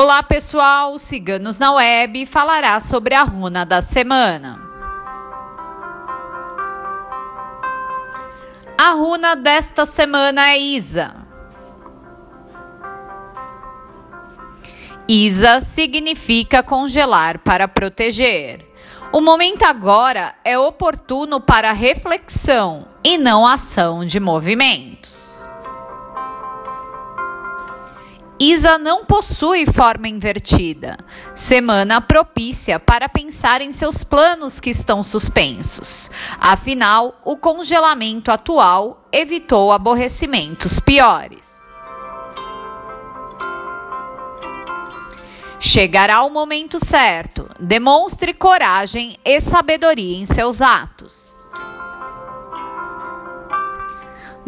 Olá pessoal, Ciganos na Web falará sobre a runa da semana. A runa desta semana é Isa. Isa significa congelar para proteger. O momento agora é oportuno para reflexão e não ação de movimentos. Isa não possui forma invertida. Semana propícia para pensar em seus planos que estão suspensos. Afinal, o congelamento atual evitou aborrecimentos piores. Chegará o momento certo. Demonstre coragem e sabedoria em seus atos.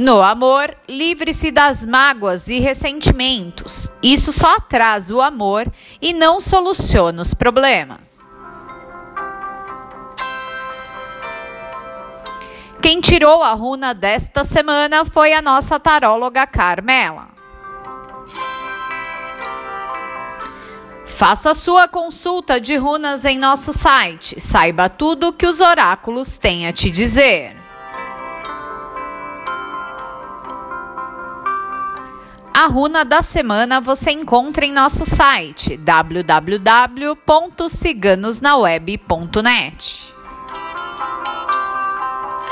No amor, livre-se das mágoas e ressentimentos. Isso só atrasa o amor e não soluciona os problemas. Quem tirou a runa desta semana foi a nossa taróloga Carmela. Faça sua consulta de runas em nosso site. Saiba tudo o que os oráculos têm a te dizer. A runa da semana você encontra em nosso site www.ciganosnaweb.net.